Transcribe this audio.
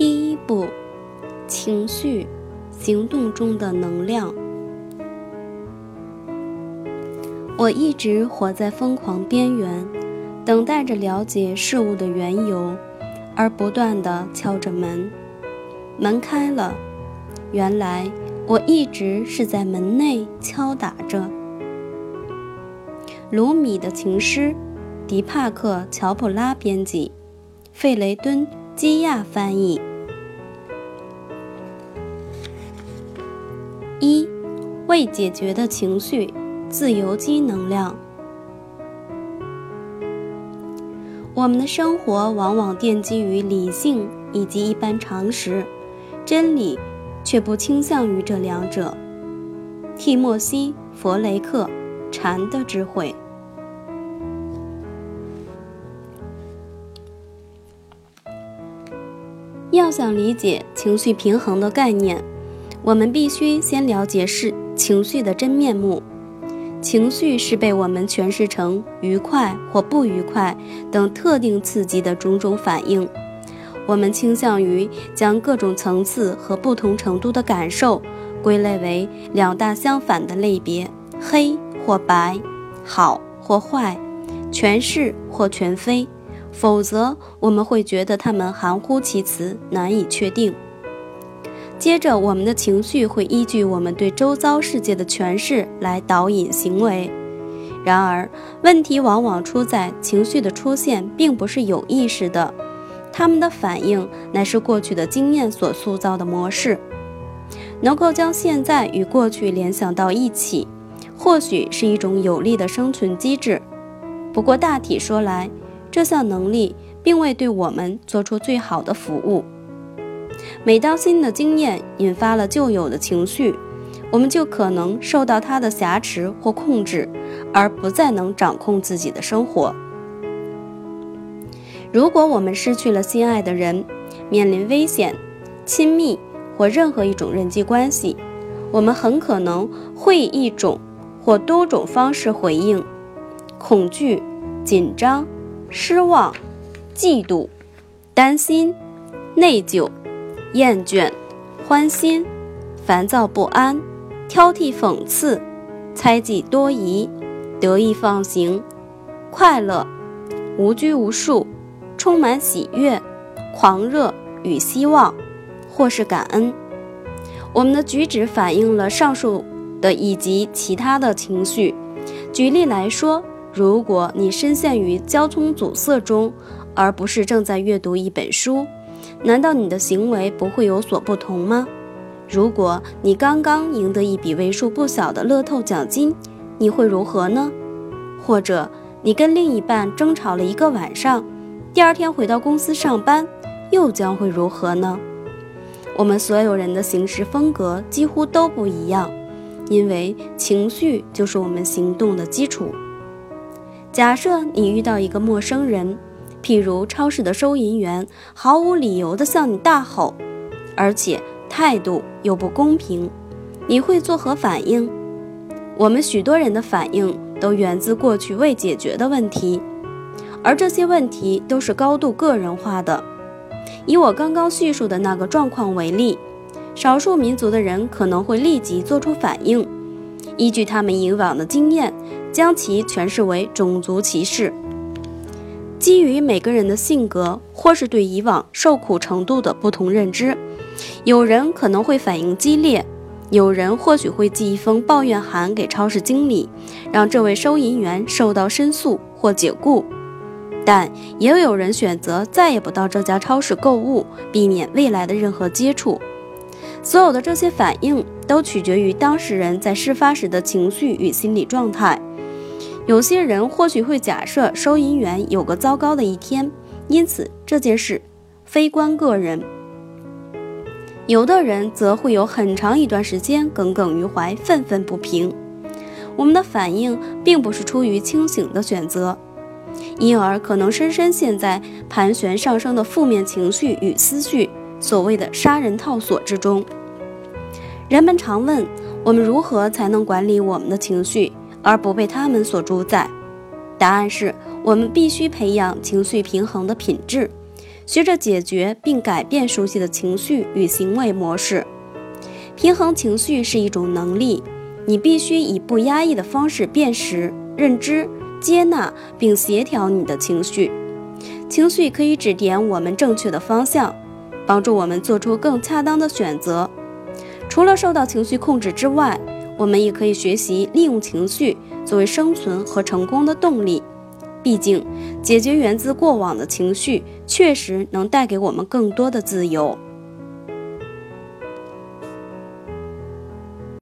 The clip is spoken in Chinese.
第一步，情绪行动中的能量。我一直活在疯狂边缘，等待着了解事物的缘由，而不断的敲着门。门开了，原来我一直是在门内敲打着。卢米的情诗，迪帕克·乔普拉编辑，费雷敦·基亚翻译。未解决的情绪。自由基能量。我们的生活往往奠基于理性以及一般常识，真理却不倾向于这两者。蒂莫西·弗雷克，《禅的智慧》。要想理解情绪平衡的概念，我们必须先了解是情绪的真面目。情绪是被我们诠释成愉快或不愉快等特定刺激的种种反应。我们倾向于将各种层次和不同程度的感受归类为两大相反的类别：黑或白，好或坏，全是或全非。否则，我们会觉得它们含糊其辞，难以确定。接着，我们的情绪会依据我们对周遭世界的诠释来导引行为。然而，问题往往出在情绪的出现并不是有意识的，他们的反应乃是过去的经验所塑造的模式。能够将现在与过去联想到一起，或许是一种有利的生存机制。不过，大体说来，这项能力并未对我们做出最好的服务。每当新的经验引发了旧有的情绪，我们就可能受到它的挟持或控制，而不再能掌控自己的生活。如果我们失去了心爱的人，面临危险、亲密或任何一种人际关系，我们很可能会以一种或多种方式回应：恐惧、紧张、失望、嫉妒、担心、内疚。厌倦、欢欣、烦躁不安、挑剔讽刺、猜忌多疑、得意放行、快乐、无拘无束、充满喜悦、狂热与希望，或是感恩。我们的举止反映了上述的以及其他的情绪。举例来说，如果你深陷于交通阻塞中，而不是正在阅读一本书。难道你的行为不会有所不同吗？如果你刚刚赢得一笔为数不小的乐透奖金，你会如何呢？或者你跟另一半争吵了一个晚上，第二天回到公司上班，又将会如何呢？我们所有人的行事风格几乎都不一样，因为情绪就是我们行动的基础。假设你遇到一个陌生人。譬如超市的收银员毫无理由地向你大吼，而且态度又不公平，你会作何反应？我们许多人的反应都源自过去未解决的问题，而这些问题都是高度个人化的。以我刚刚叙述的那个状况为例，少数民族的人可能会立即做出反应，依据他们以往的经验，将其诠释为种族歧视。基于每个人的性格，或是对以往受苦程度的不同认知，有人可能会反应激烈，有人或许会寄一封抱怨函给超市经理，让这位收银员受到申诉或解雇。但也有人选择再也不到这家超市购物，避免未来的任何接触。所有的这些反应都取决于当事人在事发时的情绪与心理状态。有些人或许会假设收银员有个糟糕的一天，因此这件事非关个人；有的人则会有很长一段时间耿耿于怀、愤愤不平。我们的反应并不是出于清醒的选择，因而可能深深陷在盘旋上升的负面情绪与思绪——所谓的杀人套索之中。人们常问我们如何才能管理我们的情绪。而不被他们所主宰。答案是我们必须培养情绪平衡的品质，学着解决并改变熟悉的情绪与行为模式。平衡情绪是一种能力，你必须以不压抑的方式辨识、认知、接纳并协调你的情绪。情绪可以指点我们正确的方向，帮助我们做出更恰当的选择。除了受到情绪控制之外，我们也可以学习利用情绪作为生存和成功的动力。毕竟，解决源自过往的情绪确实能带给我们更多的自由。